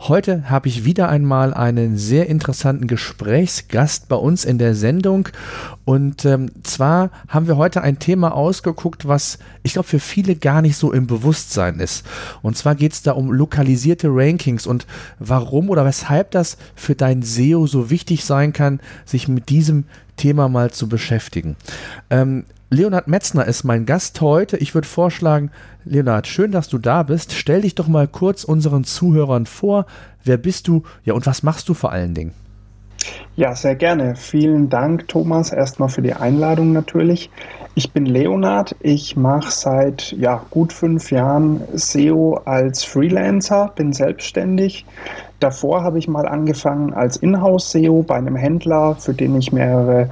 Heute habe ich wieder einmal einen sehr interessanten Gesprächsgast bei uns in der Sendung. Und ähm, zwar haben wir heute ein Thema ausgeguckt, was ich glaube für viele gar nicht so im Bewusstsein ist. Und zwar geht es da um lokalisierte Rankings und warum oder weshalb das für dein SEO so wichtig sein kann, sich mit diesem Thema mal zu beschäftigen. Ähm, Leonhard Metzner ist mein Gast heute. Ich würde vorschlagen, Leonhard, schön, dass du da bist. Stell dich doch mal kurz unseren Zuhörern vor. Wer bist du? Ja, und was machst du vor allen Dingen? Ja, sehr gerne. Vielen Dank, Thomas, erstmal für die Einladung natürlich. Ich bin Leonhard. Ich mache seit ja, gut fünf Jahren SEO als Freelancer, bin selbstständig. Davor habe ich mal angefangen als Inhouse-SEO bei einem Händler, für den ich mehrere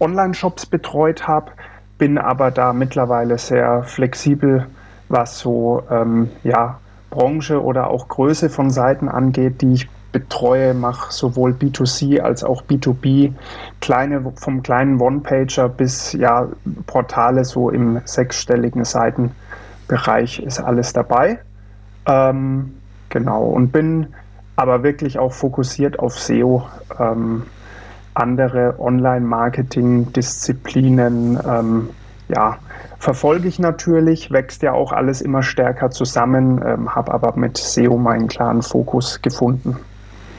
Online-Shops betreut habe bin aber da mittlerweile sehr flexibel, was so ähm, ja, Branche oder auch Größe von Seiten angeht, die ich betreue, mache sowohl B2C als auch B2B, kleine, vom kleinen One-Pager bis ja, Portale so im sechsstelligen Seitenbereich ist alles dabei. Ähm, genau, und bin aber wirklich auch fokussiert auf SEO. Ähm, andere Online-Marketing-Disziplinen, ähm, ja, verfolge ich natürlich, wächst ja auch alles immer stärker zusammen, ähm, habe aber mit SEO meinen klaren Fokus gefunden.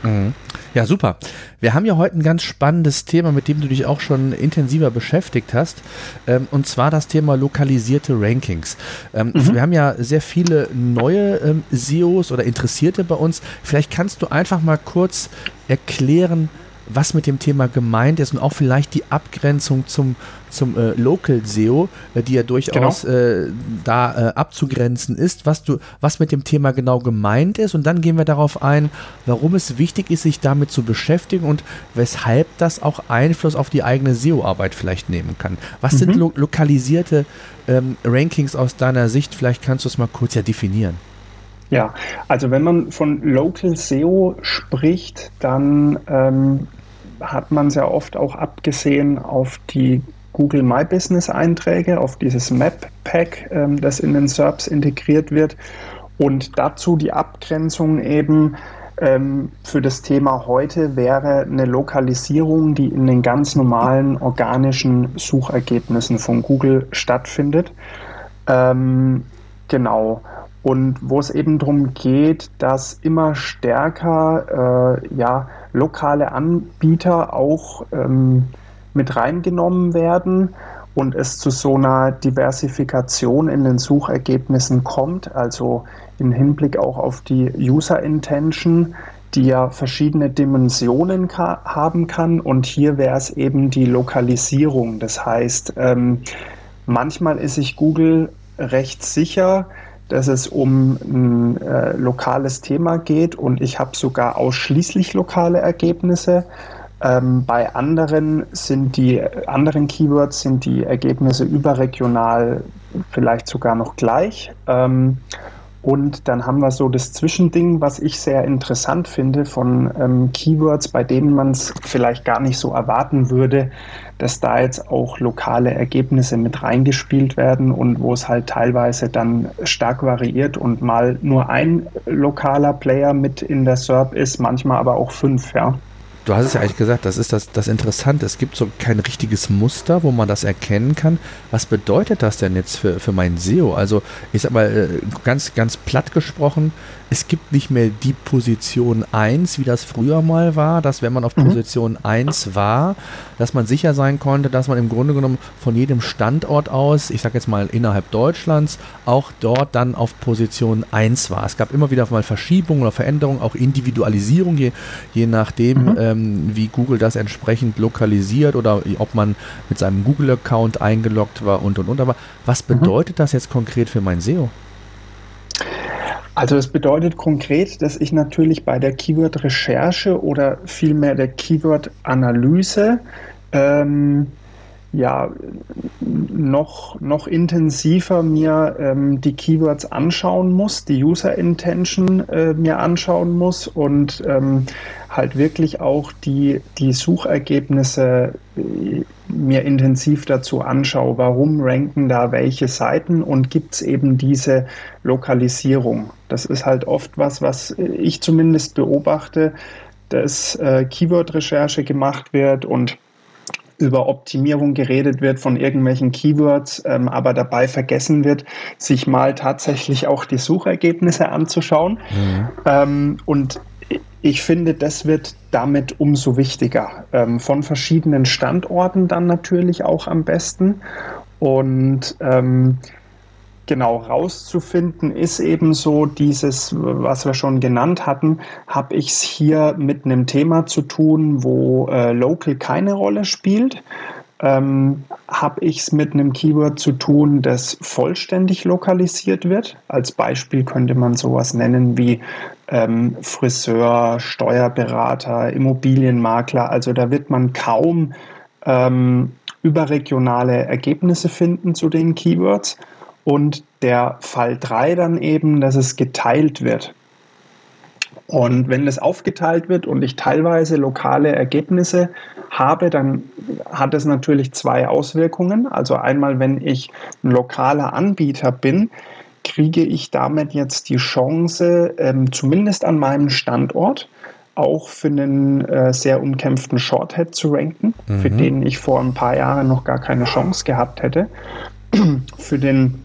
Mhm. Ja, super. Wir haben ja heute ein ganz spannendes Thema, mit dem du dich auch schon intensiver beschäftigt hast, ähm, und zwar das Thema lokalisierte Rankings. Ähm, mhm. Wir haben ja sehr viele neue ähm, SEOs oder Interessierte bei uns. Vielleicht kannst du einfach mal kurz erklären, was mit dem Thema gemeint ist und auch vielleicht die Abgrenzung zum, zum äh, Local SEO, äh, die ja durchaus genau. äh, da äh, abzugrenzen ist, was du, was mit dem Thema genau gemeint ist. Und dann gehen wir darauf ein, warum es wichtig ist, sich damit zu beschäftigen und weshalb das auch Einfluss auf die eigene SEO-Arbeit vielleicht nehmen kann. Was mhm. sind lo lokalisierte ähm, Rankings aus deiner Sicht? Vielleicht kannst du es mal kurz ja definieren. Ja, also wenn man von Local SEO spricht, dann ähm, hat man sehr oft auch abgesehen auf die Google My Business Einträge, auf dieses Map Pack, ähm, das in den SERPs integriert wird. Und dazu die Abgrenzung eben ähm, für das Thema heute wäre eine Lokalisierung, die in den ganz normalen organischen Suchergebnissen von Google stattfindet. Ähm, genau und wo es eben darum geht, dass immer stärker äh, ja, lokale Anbieter auch ähm, mit reingenommen werden und es zu so einer Diversifikation in den Suchergebnissen kommt, also im Hinblick auch auf die User Intention, die ja verschiedene Dimensionen ka haben kann. Und hier wäre es eben die Lokalisierung. Das heißt, ähm, manchmal ist sich Google recht sicher, dass es um ein äh, lokales Thema geht und ich habe sogar ausschließlich lokale Ergebnisse. Ähm, bei anderen sind die anderen Keywords sind die Ergebnisse überregional vielleicht sogar noch gleich. Ähm, und dann haben wir so das Zwischending, was ich sehr interessant finde von ähm, Keywords, bei denen man es vielleicht gar nicht so erwarten würde, dass da jetzt auch lokale Ergebnisse mit reingespielt werden und wo es halt teilweise dann stark variiert und mal nur ein lokaler Player mit in der SERP ist, manchmal aber auch fünf, ja. Du hast es ja eigentlich gesagt, das ist das, das Interessante. Es gibt so kein richtiges Muster, wo man das erkennen kann. Was bedeutet das denn jetzt für, für mein SEO? Also, ich sag mal, äh, ganz, ganz platt gesprochen, es gibt nicht mehr die Position 1, wie das früher mal war, dass wenn man auf mhm. Position 1 war, dass man sicher sein konnte, dass man im Grunde genommen von jedem Standort aus, ich sage jetzt mal innerhalb Deutschlands, auch dort dann auf Position 1 war. Es gab immer wieder mal Verschiebungen oder Veränderungen, auch Individualisierung, je, je nachdem, mhm. ähm, wie Google das entsprechend lokalisiert oder ob man mit seinem Google-Account eingeloggt war und und und. Aber was mhm. bedeutet mhm. das jetzt konkret für mein SEO? Also das bedeutet konkret, dass ich natürlich bei der Keyword-Recherche oder vielmehr der Keyword-Analyse ähm, ja, noch, noch intensiver mir ähm, die Keywords anschauen muss, die User Intention äh, mir anschauen muss und ähm, halt wirklich auch die, die Suchergebnisse äh, mir intensiv dazu anschaue, warum ranken da welche Seiten und gibt es eben diese Lokalisierung. Das ist halt oft was, was ich zumindest beobachte, dass äh, Keyword-Recherche gemacht wird und über Optimierung geredet wird von irgendwelchen Keywords, ähm, aber dabei vergessen wird, sich mal tatsächlich auch die Suchergebnisse anzuschauen. Mhm. Ähm, und ich finde, das wird damit umso wichtiger. Ähm, von verschiedenen Standorten dann natürlich auch am besten. Und ähm, genau rauszufinden ist eben so dieses, was wir schon genannt hatten, habe ich es hier mit einem Thema zu tun, wo äh, Local keine Rolle spielt. Ähm, habe ich es mit einem Keyword zu tun, das vollständig lokalisiert wird. Als Beispiel könnte man sowas nennen wie ähm, Friseur, Steuerberater, Immobilienmakler. Also da wird man kaum ähm, überregionale Ergebnisse finden zu den Keywords und der Fall 3 dann eben, dass es geteilt wird. Und wenn es aufgeteilt wird und ich teilweise lokale Ergebnisse habe, dann hat es natürlich zwei Auswirkungen. Also einmal, wenn ich ein lokaler Anbieter bin, kriege ich damit jetzt die Chance, ähm, zumindest an meinem Standort, auch für einen äh, sehr umkämpften Shorthead zu ranken, mhm. für den ich vor ein paar Jahren noch gar keine Chance gehabt hätte. für den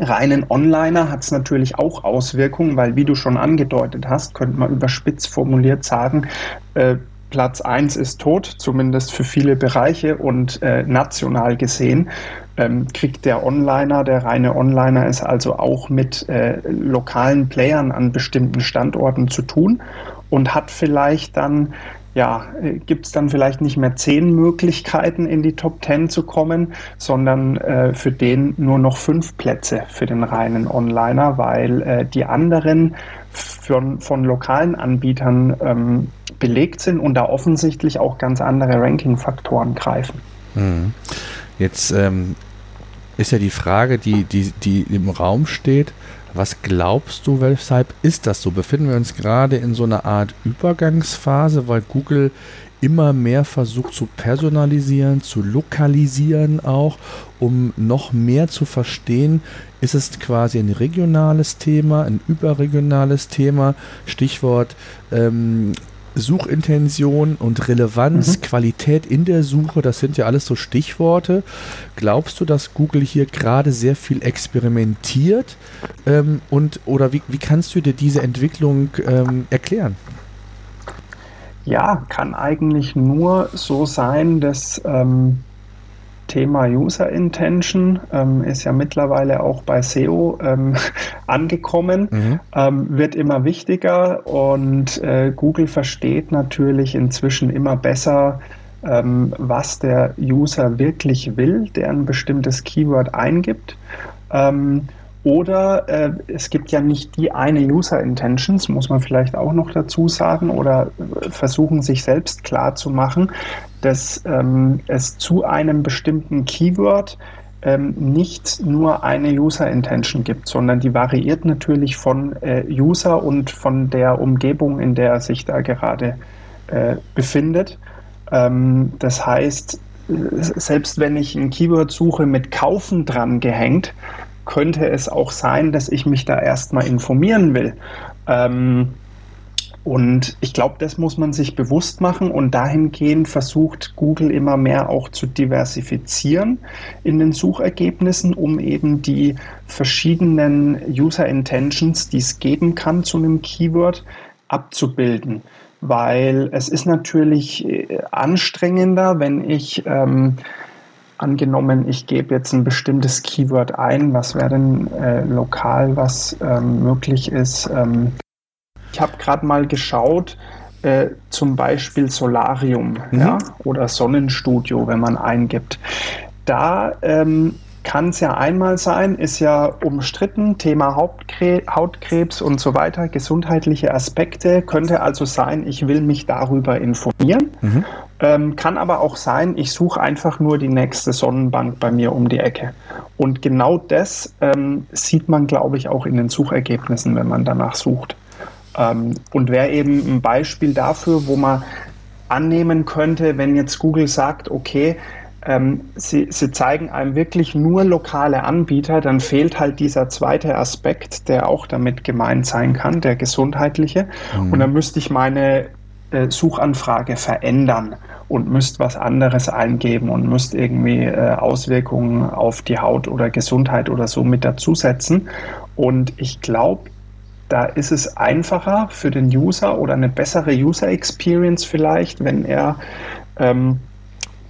reinen Onliner hat es natürlich auch Auswirkungen, weil wie du schon angedeutet hast, könnte man überspitzt formuliert sagen, äh, Platz 1 ist tot, zumindest für viele Bereiche. Und äh, national gesehen ähm, kriegt der Onliner, der reine Onliner ist also auch mit äh, lokalen Playern an bestimmten Standorten zu tun und hat vielleicht dann ja, äh, gibt es dann vielleicht nicht mehr zehn Möglichkeiten, in die Top Ten zu kommen, sondern äh, für den nur noch fünf Plätze für den reinen Onliner, weil äh, die anderen von, von lokalen Anbietern ähm, belegt sind und da offensichtlich auch ganz andere Ranking-Faktoren greifen. Mhm. Jetzt ähm, ist ja die Frage, die, die, die im Raum steht, was glaubst du, weshalb ist das so? Befinden wir uns gerade in so einer Art Übergangsphase, weil Google immer mehr versucht zu personalisieren, zu lokalisieren auch, um noch mehr zu verstehen, ist es quasi ein regionales Thema, ein überregionales Thema, Stichwort ähm, Suchintention und Relevanz, mhm. Qualität in der Suche, das sind ja alles so Stichworte. Glaubst du, dass Google hier gerade sehr viel experimentiert? Ähm, und oder wie, wie kannst du dir diese Entwicklung ähm, erklären? Ja, kann eigentlich nur so sein, dass ähm, Thema User Intention ähm, ist ja mittlerweile auch bei SEO ähm, angekommen, mhm. ähm, wird immer wichtiger und äh, Google versteht natürlich inzwischen immer besser, ähm, was der User wirklich will, der ein bestimmtes Keyword eingibt. Ähm, oder äh, es gibt ja nicht die eine User Intentions, muss man vielleicht auch noch dazu sagen, oder äh, versuchen sich selbst klar zu machen, dass ähm, es zu einem bestimmten Keyword ähm, nicht nur eine User Intention gibt, sondern die variiert natürlich von äh, User und von der Umgebung, in der er sich da gerade äh, befindet. Ähm, das heißt, äh, selbst wenn ich ein Keyword suche mit Kaufen dran gehängt, könnte es auch sein, dass ich mich da erstmal informieren will. Ähm, und ich glaube, das muss man sich bewusst machen und dahingehend versucht Google immer mehr auch zu diversifizieren in den Suchergebnissen, um eben die verschiedenen User Intentions, die es geben kann zu einem Keyword, abzubilden. Weil es ist natürlich äh, anstrengender, wenn ich ähm, angenommen, ich gebe jetzt ein bestimmtes Keyword ein, was wäre denn äh, lokal, was ähm, möglich ist. Ähm, ich habe gerade mal geschaut, äh, zum Beispiel Solarium mhm. ja, oder Sonnenstudio, wenn man eingibt. Da ähm, kann es ja einmal sein, ist ja umstritten, Thema Hautkre Hautkrebs und so weiter, gesundheitliche Aspekte. Könnte also sein, ich will mich darüber informieren. Mhm. Ähm, kann aber auch sein, ich suche einfach nur die nächste Sonnenbank bei mir um die Ecke. Und genau das ähm, sieht man, glaube ich, auch in den Suchergebnissen, wenn man danach sucht. Ähm, und wäre eben ein Beispiel dafür, wo man annehmen könnte, wenn jetzt Google sagt, okay, ähm, sie, sie zeigen einem wirklich nur lokale Anbieter, dann fehlt halt dieser zweite Aspekt, der auch damit gemeint sein kann, der gesundheitliche. Mhm. Und dann müsste ich meine Suchanfrage verändern und müsste was anderes eingeben und müsste irgendwie äh, Auswirkungen auf die Haut oder Gesundheit oder so mit dazusetzen. Und ich glaube, da ist es einfacher für den User oder eine bessere User Experience vielleicht, wenn er ähm,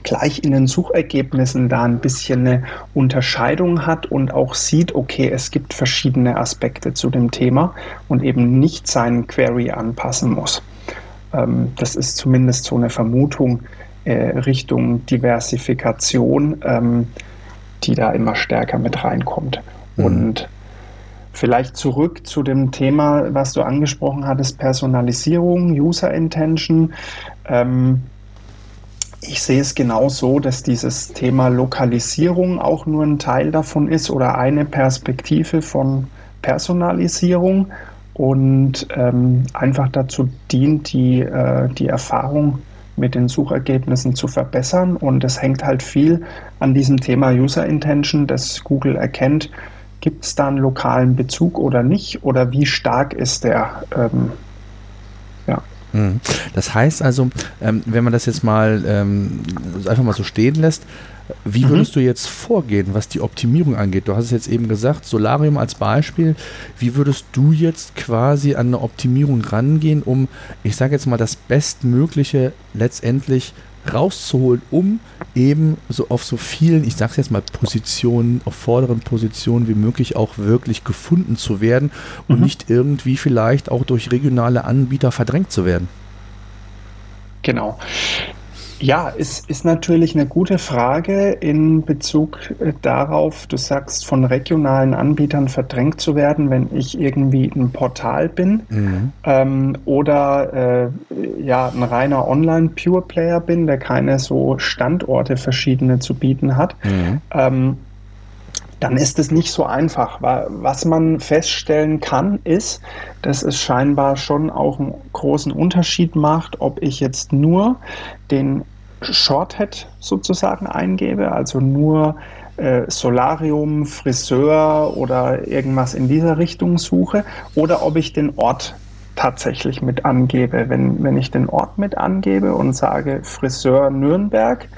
gleich in den Suchergebnissen da ein bisschen eine Unterscheidung hat und auch sieht, okay, es gibt verschiedene Aspekte zu dem Thema und eben nicht seinen Query anpassen muss. Ähm, das ist zumindest so eine Vermutung äh, Richtung Diversifikation, ähm, die da immer stärker mit reinkommt. Mhm. Und Vielleicht zurück zu dem Thema, was du angesprochen hattest, Personalisierung, User Intention. Ähm, ich sehe es genau so, dass dieses Thema Lokalisierung auch nur ein Teil davon ist oder eine Perspektive von Personalisierung und ähm, einfach dazu dient, die, äh, die Erfahrung mit den Suchergebnissen zu verbessern. Und es hängt halt viel an diesem Thema User Intention, das Google erkennt. Gibt es da einen lokalen Bezug oder nicht? Oder wie stark ist der? Ähm, Mhm. Das heißt also, ähm, wenn man das jetzt mal ähm, einfach mal so stehen lässt, wie mhm. würdest mhm. du jetzt vorgehen, was die Optimierung angeht? Du hast es jetzt eben gesagt, Solarium als Beispiel. Wie würdest du jetzt quasi an eine Optimierung rangehen, um, ich sage jetzt mal, das Bestmögliche letztendlich rauszuholen, um eben so auf so vielen, ich sage jetzt mal, Positionen, auf vorderen Positionen wie möglich auch wirklich gefunden zu werden und mhm. nicht irgendwie vielleicht auch durch regionale Anbieter verdrängt zu werden. Genau. Ja, es ist natürlich eine gute Frage in Bezug äh, darauf, du sagst, von regionalen Anbietern verdrängt zu werden, wenn ich irgendwie ein Portal bin mhm. ähm, oder äh, ja, ein reiner Online-Pure-Player bin, der keine so Standorte verschiedene zu bieten hat. Mhm. Ähm, dann ist es nicht so einfach. Was man feststellen kann, ist, dass es scheinbar schon auch einen großen Unterschied macht, ob ich jetzt nur den Shorthead sozusagen eingebe, also nur äh, Solarium, Friseur oder irgendwas in dieser Richtung suche, oder ob ich den Ort tatsächlich mit angebe. Wenn, wenn ich den Ort mit angebe und sage Friseur Nürnberg,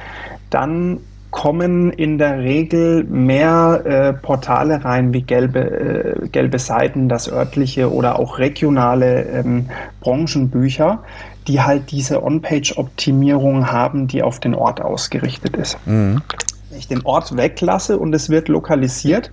dann kommen in der Regel mehr äh, Portale rein wie gelbe, äh, gelbe Seiten, das örtliche oder auch regionale ähm, Branchenbücher, die halt diese On-Page-Optimierung haben, die auf den Ort ausgerichtet ist. Mhm. Ich den Ort weglasse und es wird lokalisiert,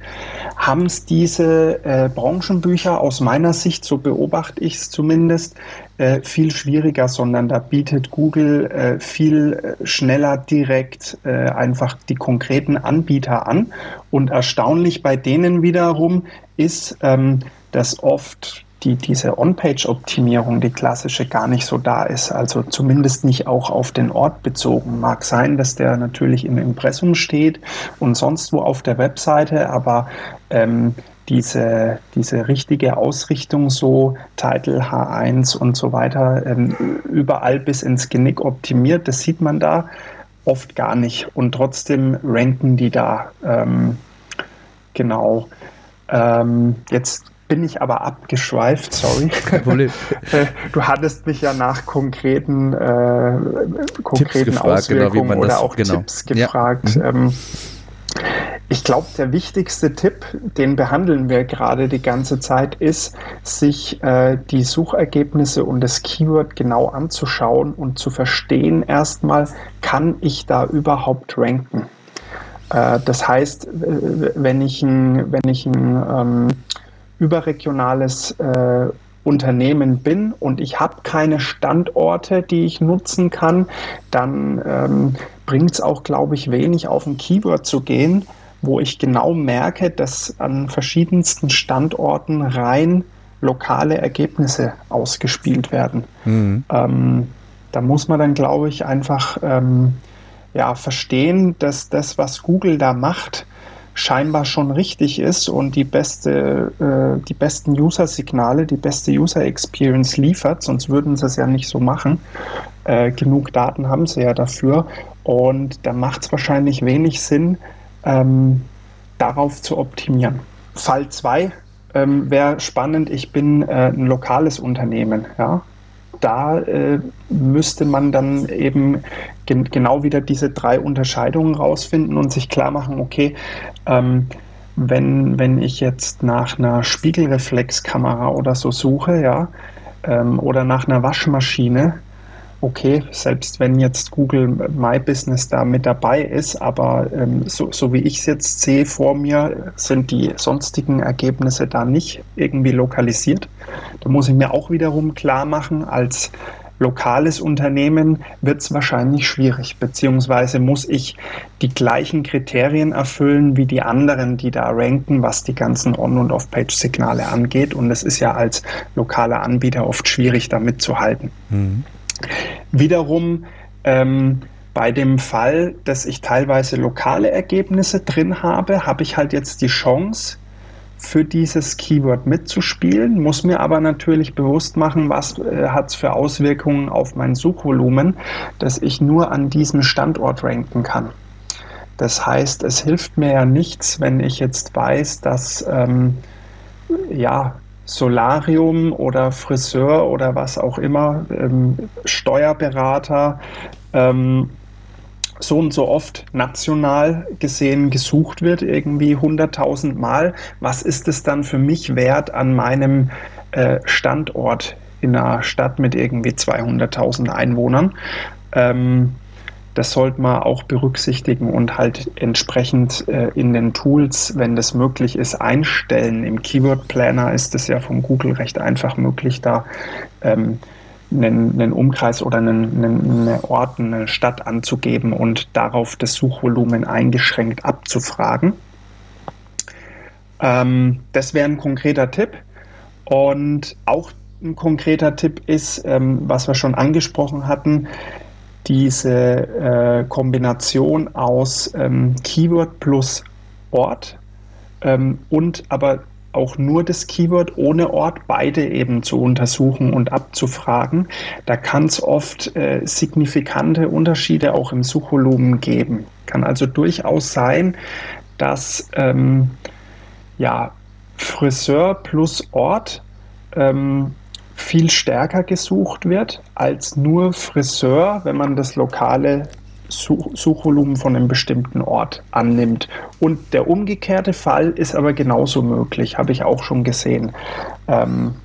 haben es diese äh, Branchenbücher aus meiner Sicht, so beobachte ich es zumindest, äh, viel schwieriger, sondern da bietet Google äh, viel äh, schneller direkt äh, einfach die konkreten Anbieter an. Und erstaunlich bei denen wiederum ist, ähm, dass oft die, diese On-Page-Optimierung, die klassische, gar nicht so da ist. Also zumindest nicht auch auf den Ort bezogen. Mag sein, dass der natürlich im Impressum steht und sonst wo auf der Webseite, aber ähm, diese, diese richtige Ausrichtung, so Title H1 und so weiter, ähm, überall bis ins Genick optimiert, das sieht man da oft gar nicht. Und trotzdem ranken die da. Ähm, genau. Ähm, jetzt bin ich aber abgeschweift, sorry. Kein Problem. Äh, du hattest mich ja nach konkreten, äh, konkreten gefragt, Auswirkungen genau, oder das, auch genau. Tipps gefragt. Ja. Mhm. Ähm, ich glaube, der wichtigste Tipp, den behandeln wir gerade die ganze Zeit, ist, sich äh, die Suchergebnisse und das Keyword genau anzuschauen und zu verstehen erstmal, kann ich da überhaupt ranken? Äh, das heißt, wenn ich ein, wenn ich ein ähm, überregionales äh, Unternehmen bin und ich habe keine Standorte, die ich nutzen kann, dann ähm, bringt es auch, glaube ich, wenig auf ein Keyword zu gehen, wo ich genau merke, dass an verschiedensten Standorten rein lokale Ergebnisse ausgespielt werden. Mhm. Ähm, da muss man dann, glaube ich, einfach ähm, ja, verstehen, dass das, was Google da macht, scheinbar schon richtig ist und die beste, äh, die besten User-Signale, die beste User-Experience liefert, sonst würden sie es ja nicht so machen. Äh, genug Daten haben sie ja dafür. Und da macht es wahrscheinlich wenig Sinn, ähm, darauf zu optimieren. Fall 2 ähm, wäre spannend, ich bin äh, ein lokales Unternehmen. Ja? Da äh, müsste man dann eben gen genau wieder diese drei Unterscheidungen rausfinden und sich klar machen, okay, ähm, wenn, wenn ich jetzt nach einer Spiegelreflexkamera oder so suche, ja, ähm, oder nach einer Waschmaschine, okay, selbst wenn jetzt Google My Business da mit dabei ist, aber ähm, so, so wie ich es jetzt sehe vor mir, sind die sonstigen Ergebnisse da nicht irgendwie lokalisiert. Da muss ich mir auch wiederum klar machen, als lokales Unternehmen wird es wahrscheinlich schwierig, beziehungsweise muss ich die gleichen Kriterien erfüllen wie die anderen, die da ranken, was die ganzen On- und Off-Page-Signale angeht. Und es ist ja als lokaler Anbieter oft schwierig, da mitzuhalten. Mhm. Wiederum ähm, bei dem Fall, dass ich teilweise lokale Ergebnisse drin habe, habe ich halt jetzt die Chance, für dieses Keyword mitzuspielen, muss mir aber natürlich bewusst machen, was äh, hat es für Auswirkungen auf mein Suchvolumen, dass ich nur an diesem Standort ranken kann. Das heißt, es hilft mir ja nichts, wenn ich jetzt weiß, dass ähm, ja, Solarium oder Friseur oder was auch immer, ähm, Steuerberater, ähm, so und so oft national gesehen gesucht wird, irgendwie 100.000 Mal. Was ist es dann für mich wert an meinem äh, Standort in einer Stadt mit irgendwie 200.000 Einwohnern? Ähm, das sollte man auch berücksichtigen und halt entsprechend äh, in den Tools, wenn das möglich ist, einstellen. Im Keyword Planner ist es ja von Google recht einfach möglich, da ähm, einen, einen, Umkreis oder einen, einen, eine Ort, eine Stadt anzugeben und darauf das Suchvolumen eingeschränkt abzufragen. Ähm, das wäre ein konkreter Tipp. Und auch ein konkreter Tipp ist, ähm, was wir schon angesprochen hatten, diese äh, Kombination aus ähm, Keyword plus Ort ähm, und aber auch nur das Keyword ohne Ort beide eben zu untersuchen und abzufragen. Da kann es oft äh, signifikante Unterschiede auch im Suchvolumen geben. Kann also durchaus sein, dass ähm, ja, Friseur plus Ort ähm, viel stärker gesucht wird als nur Friseur, wenn man das lokale Such Suchvolumen von einem bestimmten Ort annimmt. Und der umgekehrte Fall ist aber genauso möglich, habe ich auch schon gesehen. Ähm,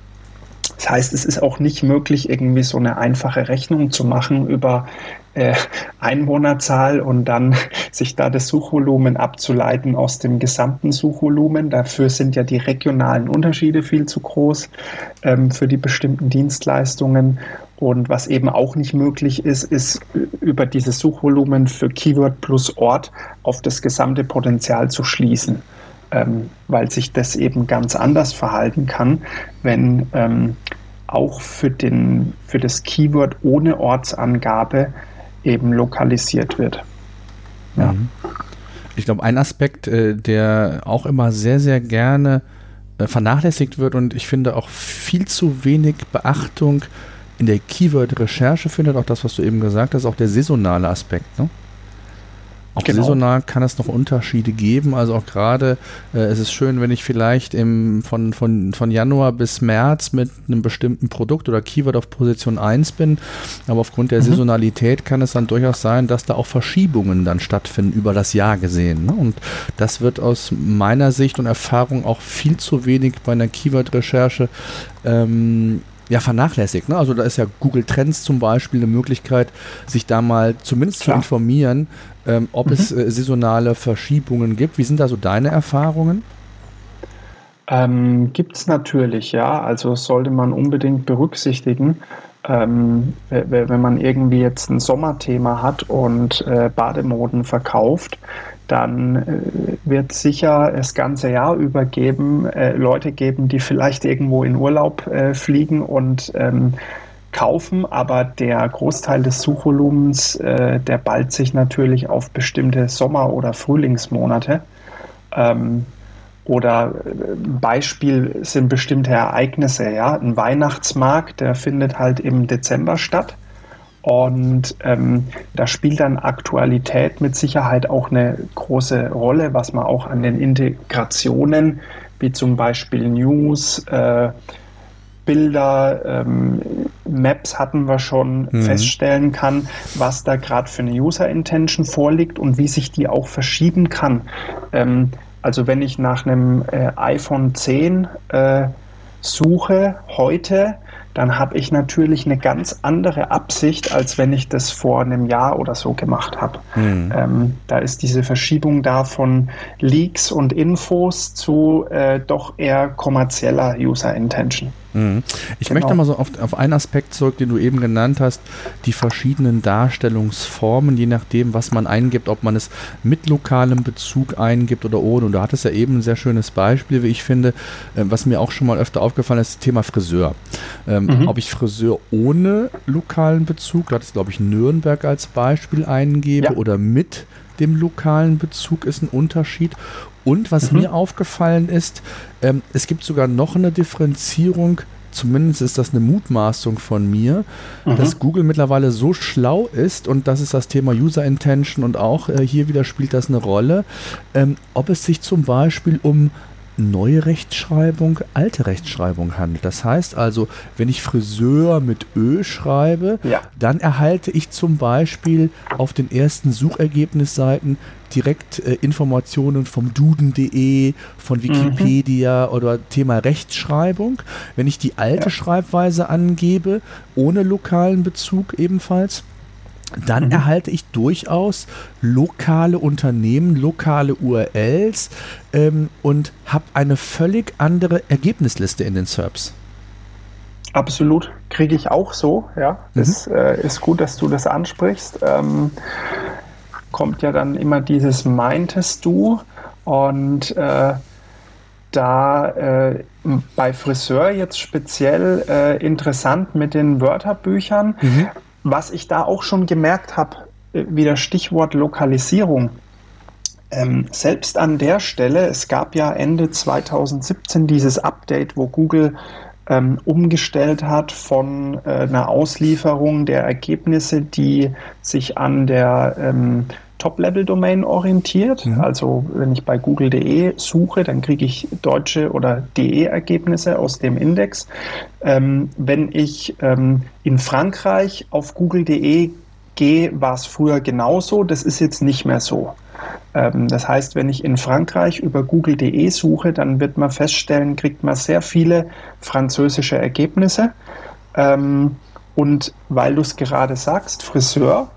das heißt, es ist auch nicht möglich, irgendwie so eine einfache Rechnung zu machen über äh, Einwohnerzahl und dann sich da das Suchvolumen abzuleiten aus dem gesamten Suchvolumen. Dafür sind ja die regionalen Unterschiede viel zu groß ähm, für die bestimmten Dienstleistungen. Und was eben auch nicht möglich ist, ist über dieses Suchvolumen für Keyword plus Ort auf das gesamte Potenzial zu schließen, ähm, weil sich das eben ganz anders verhalten kann, wenn ähm, auch für, den, für das Keyword ohne Ortsangabe eben lokalisiert wird. Ja. Mhm. Ich glaube, ein Aspekt, äh, der auch immer sehr, sehr gerne äh, vernachlässigt wird und ich finde auch viel zu wenig Beachtung in der Keyword-Recherche findet, auch das, was du eben gesagt hast, auch der saisonale Aspekt. Ne? Auch genau. saisonal kann es noch Unterschiede geben. Also auch gerade äh, es ist schön, wenn ich vielleicht im, von, von, von Januar bis März mit einem bestimmten Produkt oder Keyword auf Position 1 bin. Aber aufgrund der mhm. Saisonalität kann es dann durchaus sein, dass da auch Verschiebungen dann stattfinden über das Jahr gesehen. Ne? Und das wird aus meiner Sicht und Erfahrung auch viel zu wenig bei einer Keyword-Recherche ähm, ja, vernachlässigt. Ne? Also da ist ja Google Trends zum Beispiel eine Möglichkeit, sich da mal zumindest Klar. zu informieren, ähm, ob mhm. es äh, saisonale Verschiebungen gibt. Wie sind da so deine Erfahrungen? Ähm, gibt es natürlich, ja. Also sollte man unbedingt berücksichtigen. Ähm, wenn man irgendwie jetzt ein Sommerthema hat und äh, Bademoden verkauft, dann äh, wird sicher das ganze Jahr über geben, äh, Leute geben, die vielleicht irgendwo in Urlaub äh, fliegen und ähm, kaufen, aber der Großteil des Suchvolumens, äh, der ballt sich natürlich auf bestimmte Sommer- oder Frühlingsmonate. Ähm, oder äh, Beispiel sind bestimmte Ereignisse, ja. Ein Weihnachtsmarkt, der findet halt im Dezember statt. Und ähm, da spielt dann Aktualität mit Sicherheit auch eine große Rolle, was man auch an den Integrationen, wie zum Beispiel News, äh, Bilder, ähm, Maps hatten wir schon, mhm. feststellen kann, was da gerade für eine User Intention vorliegt und wie sich die auch verschieben kann. Ähm, also wenn ich nach einem äh, iPhone 10 äh, suche heute, dann habe ich natürlich eine ganz andere Absicht, als wenn ich das vor einem Jahr oder so gemacht habe. Mhm. Ähm, da ist diese Verschiebung da von Leaks und Infos zu äh, doch eher kommerzieller User Intention. Mhm. Ich genau. möchte mal so auf, auf einen Aspekt zurück, den du eben genannt hast, die verschiedenen Darstellungsformen, je nachdem, was man eingibt, ob man es mit lokalem Bezug eingibt oder ohne. Und du hattest ja eben ein sehr schönes Beispiel, wie ich finde, äh, was mir auch schon mal öfter aufgefallen ist, das Thema Friseur. Ähm, mhm. Ob ich Friseur ohne lokalen Bezug, du hattest glaube ich Nürnberg als Beispiel eingebe ja. oder mit dem lokalen Bezug ist ein Unterschied. Und was mhm. mir aufgefallen ist, ähm, es gibt sogar noch eine Differenzierung, zumindest ist das eine Mutmaßung von mir, mhm. dass Google mittlerweile so schlau ist und das ist das Thema User Intention und auch äh, hier wieder spielt das eine Rolle, ähm, ob es sich zum Beispiel um neue Rechtschreibung, alte Rechtschreibung handelt. Das heißt also, wenn ich Friseur mit Ö schreibe, ja. dann erhalte ich zum Beispiel auf den ersten Suchergebnisseiten direkt äh, Informationen vom Duden.de, von mhm. Wikipedia mhm. oder Thema Rechtschreibung. Wenn ich die alte ja. Schreibweise angebe, ohne lokalen Bezug ebenfalls, dann mhm. erhalte ich durchaus lokale Unternehmen, lokale URLs ähm, und habe eine völlig andere Ergebnisliste in den SERPs. Absolut, kriege ich auch so, ja. Mhm. Es äh, ist gut, dass du das ansprichst. Ähm, kommt ja dann immer dieses meintest du und äh, da äh, bei Friseur jetzt speziell äh, interessant mit den Wörterbüchern. Mhm. Was ich da auch schon gemerkt habe, äh, wieder Stichwort Lokalisierung. Ähm, selbst an der Stelle, es gab ja Ende 2017 dieses Update, wo Google ähm, umgestellt hat von äh, einer Auslieferung der Ergebnisse, die sich an der ähm, Top-Level-Domain orientiert. Mhm. Also wenn ich bei google.de suche, dann kriege ich deutsche oder DE-Ergebnisse aus dem Index. Ähm, wenn ich ähm, in Frankreich auf google.de gehe, war es früher genauso. Das ist jetzt nicht mehr so. Ähm, das heißt, wenn ich in Frankreich über google.de suche, dann wird man feststellen, kriegt man sehr viele französische Ergebnisse. Ähm, und weil du es gerade sagst, Friseur,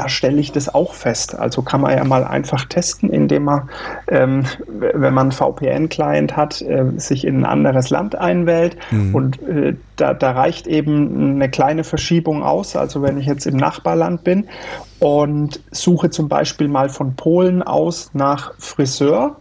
da stelle ich das auch fest. Also kann man ja mal einfach testen, indem man, ähm, wenn man einen VPN-Client hat, äh, sich in ein anderes Land einwählt. Mhm. Und äh, da, da reicht eben eine kleine Verschiebung aus. Also wenn ich jetzt im Nachbarland bin und suche zum Beispiel mal von Polen aus nach Friseur,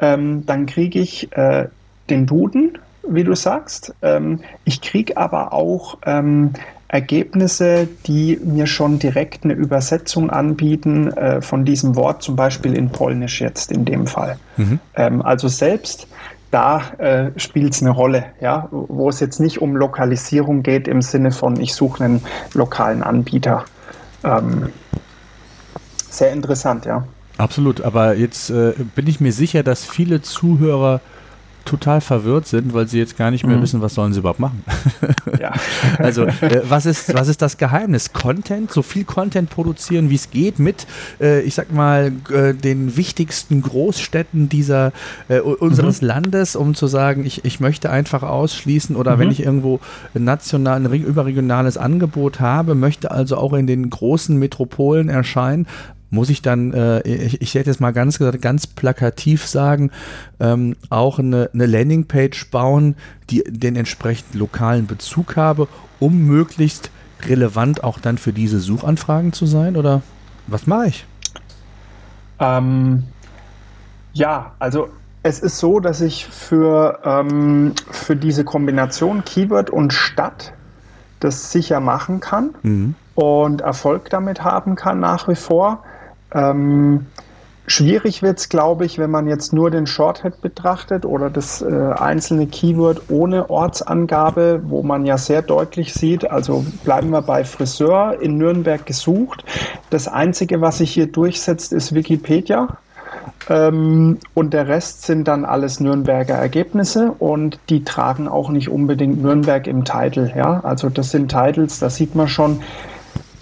ähm, dann kriege ich äh, den Duden, wie du sagst. Ähm, ich kriege aber auch ähm, Ergebnisse, die mir schon direkt eine Übersetzung anbieten äh, von diesem Wort, zum Beispiel in Polnisch jetzt in dem Fall. Mhm. Ähm, also selbst da äh, spielt es eine Rolle, ja, wo es jetzt nicht um Lokalisierung geht im Sinne von, ich suche einen lokalen Anbieter. Ähm, sehr interessant, ja. Absolut, aber jetzt äh, bin ich mir sicher, dass viele Zuhörer total verwirrt sind, weil sie jetzt gar nicht mehr mhm. wissen, was sollen sie überhaupt machen. ja. also äh, was, ist, was ist das Geheimnis? Content, so viel Content produzieren, wie es geht, mit, äh, ich sag mal, äh, den wichtigsten Großstädten dieser, äh, unseres mhm. Landes, um zu sagen, ich, ich möchte einfach ausschließen oder mhm. wenn ich irgendwo national, ein überregionales Angebot habe, möchte also auch in den großen Metropolen erscheinen, muss ich dann, äh, ich, ich hätte jetzt mal ganz ganz plakativ sagen, ähm, auch eine, eine Landingpage bauen, die den entsprechenden lokalen Bezug habe, um möglichst relevant auch dann für diese Suchanfragen zu sein? Oder was mache ich? Ähm, ja, also es ist so, dass ich für, ähm, für diese Kombination Keyword und Stadt das sicher machen kann mhm. und Erfolg damit haben kann nach wie vor. Ähm, schwierig wird es, glaube ich, wenn man jetzt nur den Shorthead betrachtet oder das äh, einzelne Keyword ohne Ortsangabe, wo man ja sehr deutlich sieht, also bleiben wir bei Friseur in Nürnberg gesucht. Das Einzige, was sich hier durchsetzt, ist Wikipedia. Ähm, und der Rest sind dann alles Nürnberger Ergebnisse und die tragen auch nicht unbedingt Nürnberg im Titel. Ja? Also das sind Titles, da sieht man schon,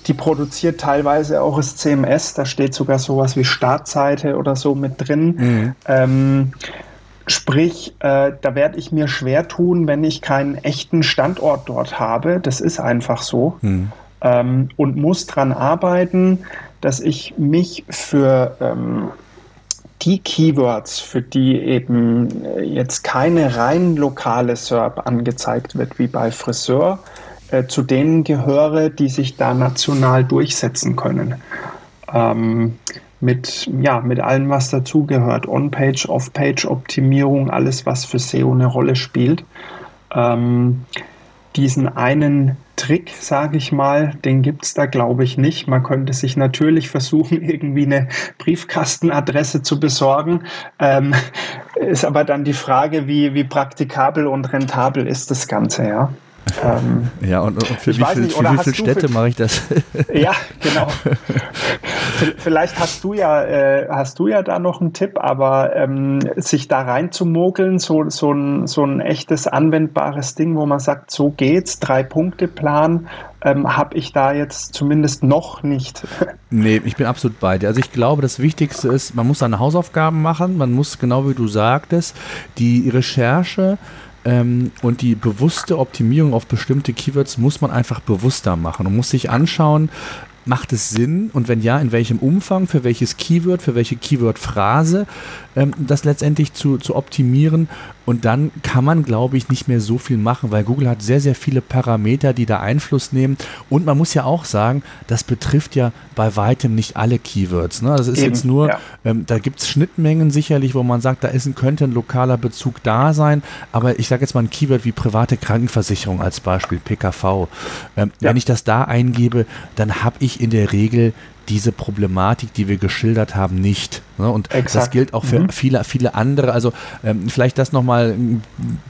die produziert teilweise auch das CMS, da steht sogar sowas wie Startseite oder so mit drin. Mhm. Ähm, sprich, äh, da werde ich mir schwer tun, wenn ich keinen echten Standort dort habe. Das ist einfach so. Mhm. Ähm, und muss daran arbeiten, dass ich mich für ähm, die Keywords, für die eben äh, jetzt keine rein lokale SERP angezeigt wird, wie bei Friseur, äh, zu denen gehöre, die sich da national durchsetzen können. Ähm, mit, ja, mit allem, was dazugehört. On-Page, Off-Page-Optimierung, alles, was für SEO eine Rolle spielt. Ähm, diesen einen Trick, sage ich mal, den gibt es da, glaube ich, nicht. Man könnte sich natürlich versuchen, irgendwie eine Briefkastenadresse zu besorgen. Ähm, ist aber dann die Frage, wie, wie praktikabel und rentabel ist das Ganze, ja. Ähm, ja, und, und für, wie, viel, nicht, für wie viele Städte mache ich das? ja, genau. Vielleicht hast du ja, äh, hast du ja da noch einen Tipp, aber ähm, sich da reinzumogeln, so, so, ein, so ein echtes anwendbares Ding, wo man sagt, so geht's, drei Punkte Plan, ähm, habe ich da jetzt zumindest noch nicht. nee, ich bin absolut bei dir. Also ich glaube, das Wichtigste ist, man muss seine Hausaufgaben machen, man muss, genau wie du sagtest, die Recherche ähm, und die bewusste Optimierung auf bestimmte Keywords muss man einfach bewusster machen und muss sich anschauen, macht es Sinn und wenn ja, in welchem Umfang, für welches Keyword, für welche Keyword-Phrase ähm, das letztendlich zu, zu optimieren. Und dann kann man, glaube ich, nicht mehr so viel machen, weil Google hat sehr, sehr viele Parameter, die da Einfluss nehmen. Und man muss ja auch sagen, das betrifft ja bei weitem nicht alle Keywords. Ne? Das ist Eben, jetzt nur, ja. ähm, da gibt es Schnittmengen sicherlich, wo man sagt, da ist, könnte ein lokaler Bezug da sein. Aber ich sage jetzt mal ein Keyword wie private Krankenversicherung als Beispiel, PKV. Ähm, ja. Wenn ich das da eingebe, dann habe ich in der Regel diese Problematik, die wir geschildert haben, nicht. Ne? Und Exakt. das gilt auch für mhm. viele, viele andere. Also ähm, vielleicht das nochmal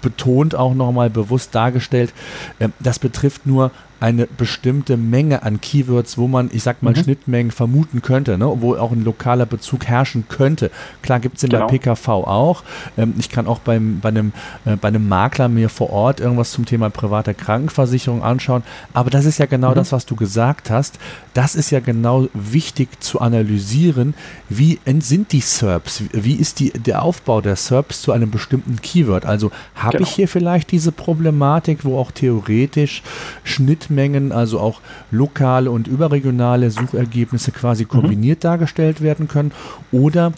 betont, auch nochmal bewusst dargestellt. Ähm, das betrifft nur eine bestimmte Menge an Keywords, wo man, ich sag mal, mhm. Schnittmengen vermuten könnte, ne? wo auch ein lokaler Bezug herrschen könnte. Klar gibt es in genau. der PKV auch. Ähm, ich kann auch beim, bei, einem, äh, bei einem Makler mir vor Ort irgendwas zum Thema private Krankenversicherung anschauen. Aber das ist ja genau mhm. das, was du gesagt hast. Das ist ja genau wichtig zu analysieren. Wie sind die SERPs? Wie ist die, der Aufbau der SERPs zu einem bestimmten Keyword? Also habe genau. ich hier vielleicht diese Problematik, wo auch theoretisch Schnittmengen Schnittmengen, also auch lokale und überregionale Suchergebnisse quasi mhm. kombiniert mhm. dargestellt werden können. Oder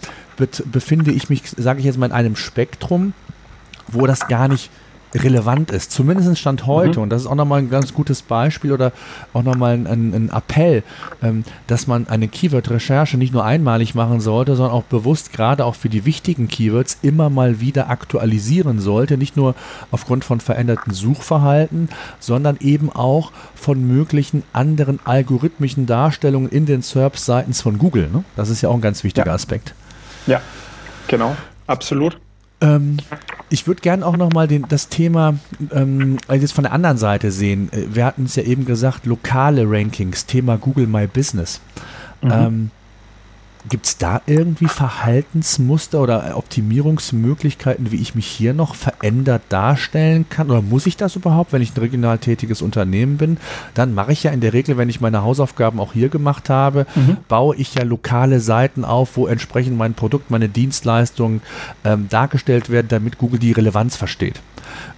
befinde ich mich, sage ich jetzt mal, in einem Spektrum, wo das gar nicht relevant ist. Zumindest Stand heute. Mhm. Und das ist auch nochmal ein ganz gutes Beispiel oder auch nochmal ein, ein, ein Appell, ähm, dass man eine Keyword-Recherche nicht nur einmalig machen sollte, sondern auch bewusst, gerade auch für die wichtigen Keywords, immer mal wieder aktualisieren sollte. Nicht nur aufgrund von veränderten Suchverhalten, sondern eben auch von möglichen anderen algorithmischen Darstellungen in den SERPs seitens von Google. Ne? Das ist ja auch ein ganz wichtiger ja. Aspekt. Ja, genau. Absolut. Ähm, ich würde gerne auch nochmal das Thema ähm, jetzt von der anderen Seite sehen. Äh, wir hatten es ja eben gesagt, lokale Rankings, Thema Google My Business. Mhm. Ähm, Gibt es da irgendwie Verhaltensmuster oder Optimierungsmöglichkeiten, wie ich mich hier noch verändert darstellen kann? Oder muss ich das überhaupt, wenn ich ein regional tätiges Unternehmen bin? Dann mache ich ja in der Regel, wenn ich meine Hausaufgaben auch hier gemacht habe, mhm. baue ich ja lokale Seiten auf, wo entsprechend mein Produkt, meine Dienstleistungen ähm, dargestellt werden, damit Google die Relevanz versteht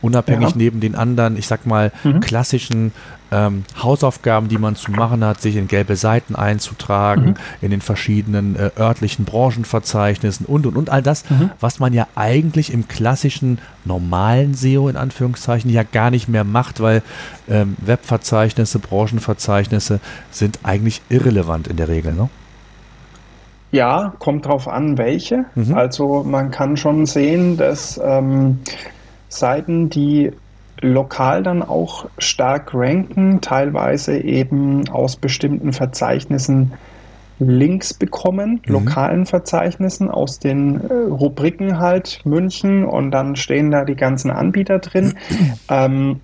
unabhängig ja. neben den anderen, ich sag mal, mhm. klassischen ähm, Hausaufgaben, die man zu machen hat, sich in gelbe Seiten einzutragen, mhm. in den verschiedenen äh, örtlichen Branchenverzeichnissen und und und all das, mhm. was man ja eigentlich im klassischen normalen SEO in Anführungszeichen ja gar nicht mehr macht, weil ähm, Webverzeichnisse, Branchenverzeichnisse sind eigentlich irrelevant in der Regel. Ne? Ja, kommt drauf an, welche. Mhm. Also man kann schon sehen, dass ähm, Seiten, die lokal dann auch stark ranken, teilweise eben aus bestimmten Verzeichnissen Links bekommen, mhm. lokalen Verzeichnissen aus den äh, Rubriken halt München und dann stehen da die ganzen Anbieter drin. ähm,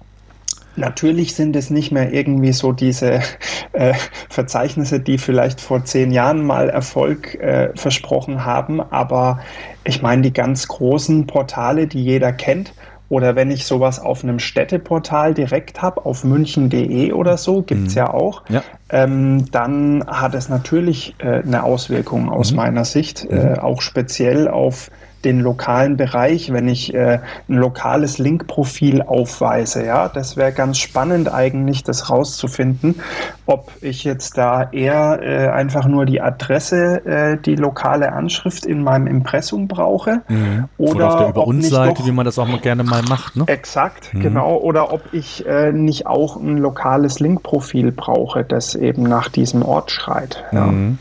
Natürlich sind es nicht mehr irgendwie so diese äh, Verzeichnisse, die vielleicht vor zehn Jahren mal Erfolg äh, versprochen haben, aber ich meine die ganz großen Portale, die jeder kennt oder wenn ich sowas auf einem Städteportal direkt habe, auf münchen.de oder so, gibt es mhm. ja auch, ja. Ähm, dann hat es natürlich äh, eine Auswirkung aus mhm. meiner Sicht, äh, mhm. auch speziell auf den lokalen Bereich, wenn ich äh, ein lokales Link-Profil aufweise. Ja, das wäre ganz spannend eigentlich, das rauszufinden, ob ich jetzt da eher äh, einfach nur die Adresse, äh, die lokale Anschrift in meinem Impressum brauche mhm. oder, oder, auf der Über uns Seite, wie man das auch mal gerne mal macht. Ne? Exakt, mhm. genau. Oder ob ich äh, nicht auch ein lokales Link-Profil brauche, das eben nach diesem Ort schreit. Ja. Mhm.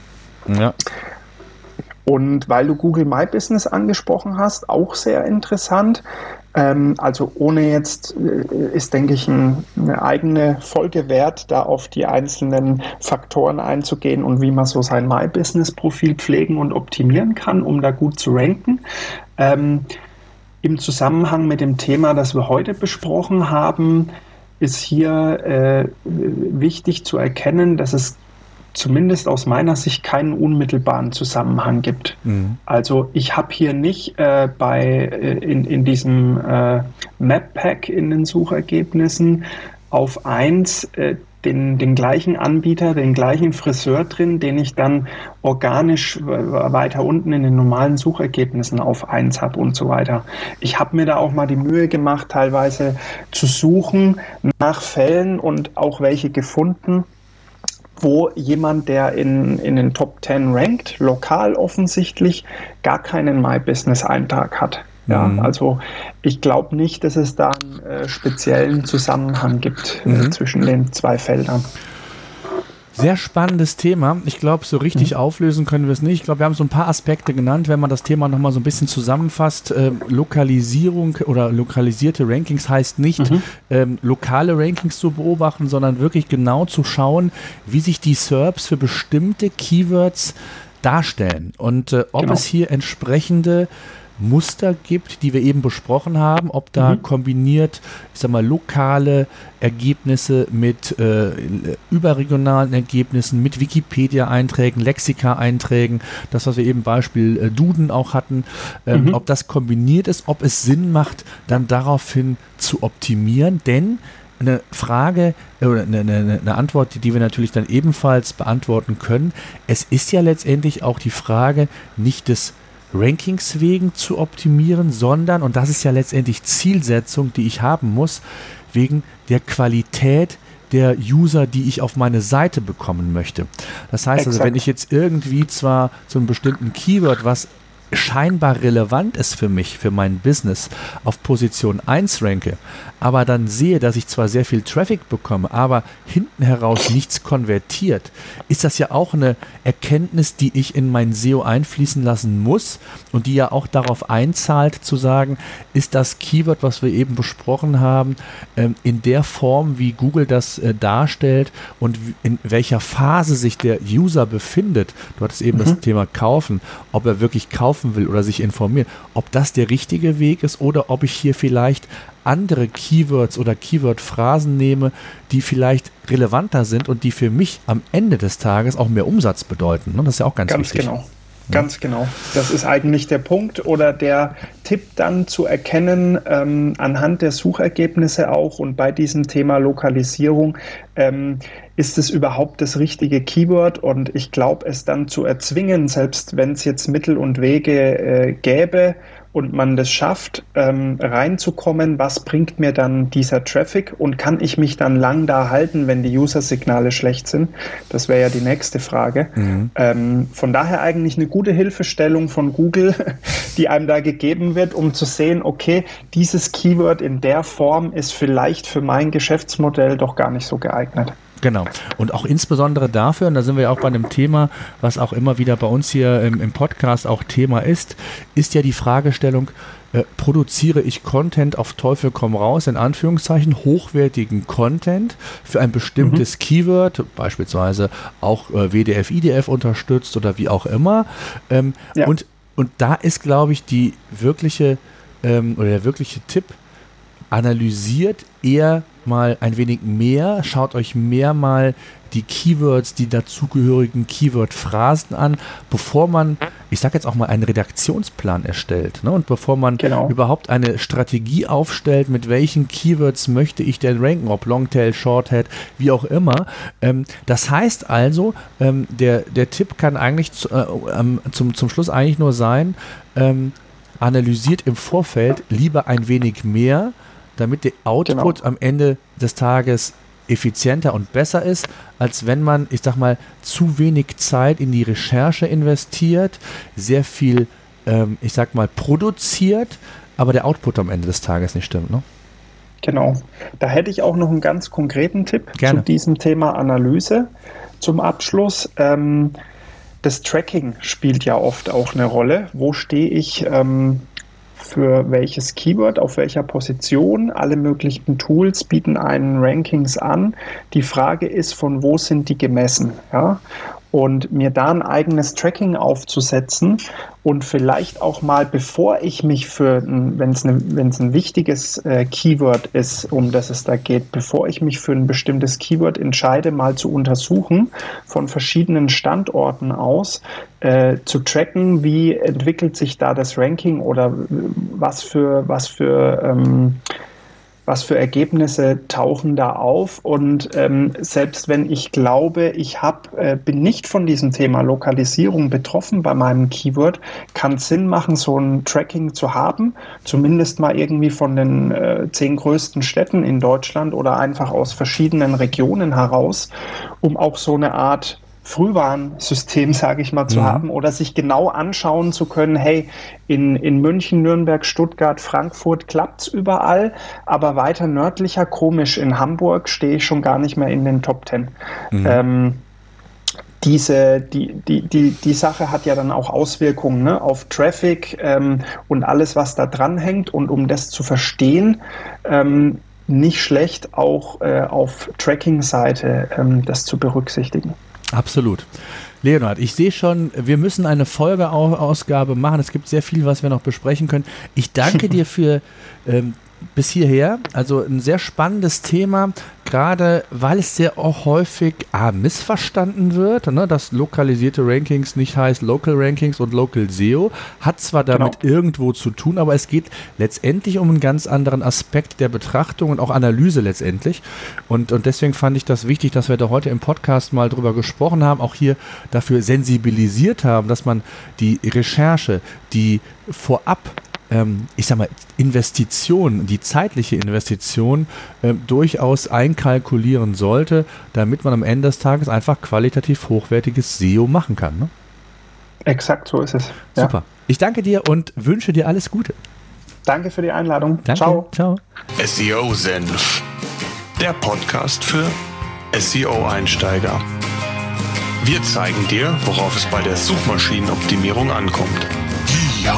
ja. Und weil du Google My Business angesprochen hast, auch sehr interessant. Ähm, also ohne jetzt äh, ist, denke ich, ein, eine eigene Folge wert, da auf die einzelnen Faktoren einzugehen und wie man so sein My Business Profil pflegen und optimieren kann, um da gut zu ranken. Ähm, Im Zusammenhang mit dem Thema, das wir heute besprochen haben, ist hier äh, wichtig zu erkennen, dass es zumindest aus meiner Sicht keinen unmittelbaren Zusammenhang gibt. Mhm. Also ich habe hier nicht äh, bei äh, in, in diesem äh, Map Pack in den Suchergebnissen auf eins äh, den, den gleichen Anbieter, den gleichen Friseur drin, den ich dann organisch weiter unten in den normalen Suchergebnissen auf eins habe und so weiter. Ich habe mir da auch mal die Mühe gemacht, teilweise zu suchen nach Fällen und auch welche gefunden, wo jemand, der in, in den Top 10 rankt, lokal offensichtlich gar keinen My Business Eintrag hat. Ja, mhm. also ich glaube nicht, dass es da einen äh, speziellen Zusammenhang gibt äh, mhm. äh, zwischen den zwei Feldern. Sehr spannendes Thema. Ich glaube, so richtig mhm. auflösen können wir es nicht. Ich glaube, wir haben so ein paar Aspekte genannt. Wenn man das Thema nochmal so ein bisschen zusammenfasst, äh, Lokalisierung oder lokalisierte Rankings heißt nicht, mhm. ähm, lokale Rankings zu beobachten, sondern wirklich genau zu schauen, wie sich die SERPs für bestimmte Keywords darstellen und äh, ob genau. es hier entsprechende Muster gibt, die wir eben besprochen haben, ob da mhm. kombiniert, ich sag mal, lokale Ergebnisse mit äh, überregionalen Ergebnissen, mit Wikipedia-Einträgen, Lexika-Einträgen, das, was wir eben Beispiel äh, Duden auch hatten, ähm, mhm. ob das kombiniert ist, ob es Sinn macht, dann daraufhin zu optimieren, denn eine Frage äh, oder eine, eine, eine, Antwort, die wir natürlich dann ebenfalls beantworten können. Es ist ja letztendlich auch die Frage nicht des Rankings wegen zu optimieren, sondern, und das ist ja letztendlich Zielsetzung, die ich haben muss, wegen der Qualität der User, die ich auf meine Seite bekommen möchte. Das heißt Exakt. also, wenn ich jetzt irgendwie zwar zu einem bestimmten Keyword, was scheinbar relevant ist für mich, für mein Business, auf Position 1 ranke, aber dann sehe, dass ich zwar sehr viel Traffic bekomme, aber hinten heraus nichts konvertiert, ist das ja auch eine Erkenntnis, die ich in mein SEO einfließen lassen muss und die ja auch darauf einzahlt, zu sagen, ist das Keyword, was wir eben besprochen haben, ähm, in der Form, wie Google das äh, darstellt und in welcher Phase sich der User befindet. Du hattest eben mhm. das Thema kaufen, ob er wirklich kaufen will oder sich informieren, ob das der richtige Weg ist oder ob ich hier vielleicht andere Keywords oder Keyword-Phrasen nehme, die vielleicht relevanter sind und die für mich am Ende des Tages auch mehr Umsatz bedeuten. Das ist ja auch ganz, ganz wichtig. Genau. Ganz genau. Das ist eigentlich der Punkt oder der Tipp dann zu erkennen, ähm, anhand der Suchergebnisse auch und bei diesem Thema Lokalisierung, ähm, ist es überhaupt das richtige Keyword? Und ich glaube, es dann zu erzwingen, selbst wenn es jetzt Mittel und Wege äh, gäbe und man das schafft, ähm, reinzukommen, was bringt mir dann dieser Traffic und kann ich mich dann lang da halten, wenn die User-Signale schlecht sind? Das wäre ja die nächste Frage. Mhm. Ähm, von daher eigentlich eine gute Hilfestellung von Google, die einem da gegeben wird, um zu sehen, okay, dieses Keyword in der Form ist vielleicht für mein Geschäftsmodell doch gar nicht so geeignet. Genau. Und auch insbesondere dafür, und da sind wir ja auch bei einem Thema, was auch immer wieder bei uns hier im, im Podcast auch Thema ist, ist ja die Fragestellung, äh, produziere ich Content auf Teufel komm raus, in Anführungszeichen, hochwertigen Content für ein bestimmtes mhm. Keyword, beispielsweise auch äh, WDF, IDF unterstützt oder wie auch immer. Ähm, ja. und, und da ist, glaube ich, die wirkliche ähm, oder der wirkliche Tipp, analysiert eher mal ein wenig mehr, schaut euch mehr mal die Keywords, die dazugehörigen Keyword-Phrasen an, bevor man, ich sage jetzt auch mal, einen Redaktionsplan erstellt. Ne? Und bevor man genau. überhaupt eine Strategie aufstellt, mit welchen Keywords möchte ich denn ranken, ob Longtail, Shorthead, wie auch immer. Ähm, das heißt also, ähm, der, der Tipp kann eigentlich zu, äh, ähm, zum, zum Schluss eigentlich nur sein, ähm, analysiert im Vorfeld lieber ein wenig mehr, damit der Output genau. am Ende des Tages effizienter und besser ist, als wenn man, ich sag mal, zu wenig Zeit in die Recherche investiert, sehr viel, ähm, ich sag mal, produziert, aber der Output am Ende des Tages nicht stimmt, ne? Genau. Da hätte ich auch noch einen ganz konkreten Tipp Gerne. zu diesem Thema Analyse zum Abschluss. Ähm, das Tracking spielt ja oft auch eine Rolle. Wo stehe ich ähm, für welches Keyword, auf welcher Position. Alle möglichen Tools bieten einen Rankings an. Die Frage ist, von wo sind die gemessen? Ja? und mir da ein eigenes Tracking aufzusetzen und vielleicht auch mal, bevor ich mich für, wenn es ne, ein wichtiges äh, Keyword ist, um das es da geht, bevor ich mich für ein bestimmtes Keyword entscheide, mal zu untersuchen von verschiedenen Standorten aus, äh, zu tracken, wie entwickelt sich da das Ranking oder was für, was für ähm, was für Ergebnisse tauchen da auf. Und ähm, selbst wenn ich glaube, ich hab, äh, bin nicht von diesem Thema Lokalisierung betroffen bei meinem Keyword, kann es Sinn machen, so ein Tracking zu haben, zumindest mal irgendwie von den äh, zehn größten Städten in Deutschland oder einfach aus verschiedenen Regionen heraus, um auch so eine Art Frühwarnsystem, sage ich mal, zu mhm. haben oder sich genau anschauen zu können, hey, in, in München, Nürnberg, Stuttgart, Frankfurt klappt es überall, aber weiter nördlicher, komisch, in Hamburg stehe ich schon gar nicht mehr in den Top Ten. Mhm. Ähm, diese, die, die, die, die Sache hat ja dann auch Auswirkungen ne, auf Traffic ähm, und alles, was da dran hängt. Und um das zu verstehen, ähm, nicht schlecht auch äh, auf Tracking-Seite ähm, das zu berücksichtigen. Absolut. Leonhard, ich sehe schon, wir müssen eine Folgeausgabe machen. Es gibt sehr viel, was wir noch besprechen können. Ich danke dir für ähm, bis hierher. Also ein sehr spannendes Thema, gerade weil es sehr auch häufig ah, missverstanden wird, ne, dass lokalisierte Rankings nicht heißt Local Rankings und Local SEO. Hat zwar damit genau. irgendwo zu tun, aber es geht letztendlich um einen ganz anderen Aspekt der Betrachtung und auch Analyse letztendlich. Und, und deswegen fand ich das wichtig, dass wir da heute im Podcast mal drüber gesprochen haben, auch hier dafür sensibilisiert haben, dass man die Recherche, die vorab ähm, ich sag mal, Investition, die zeitliche Investition äh, durchaus einkalkulieren sollte, damit man am Ende des Tages einfach qualitativ hochwertiges SEO machen kann. Ne? Exakt, so ist es. Super. Ja. Ich danke dir und wünsche dir alles Gute. Danke für die Einladung. Danke. Ciao. Ciao. SEO Senf. Der Podcast für SEO-Einsteiger. Wir zeigen dir, worauf es bei der Suchmaschinenoptimierung ankommt. Ja.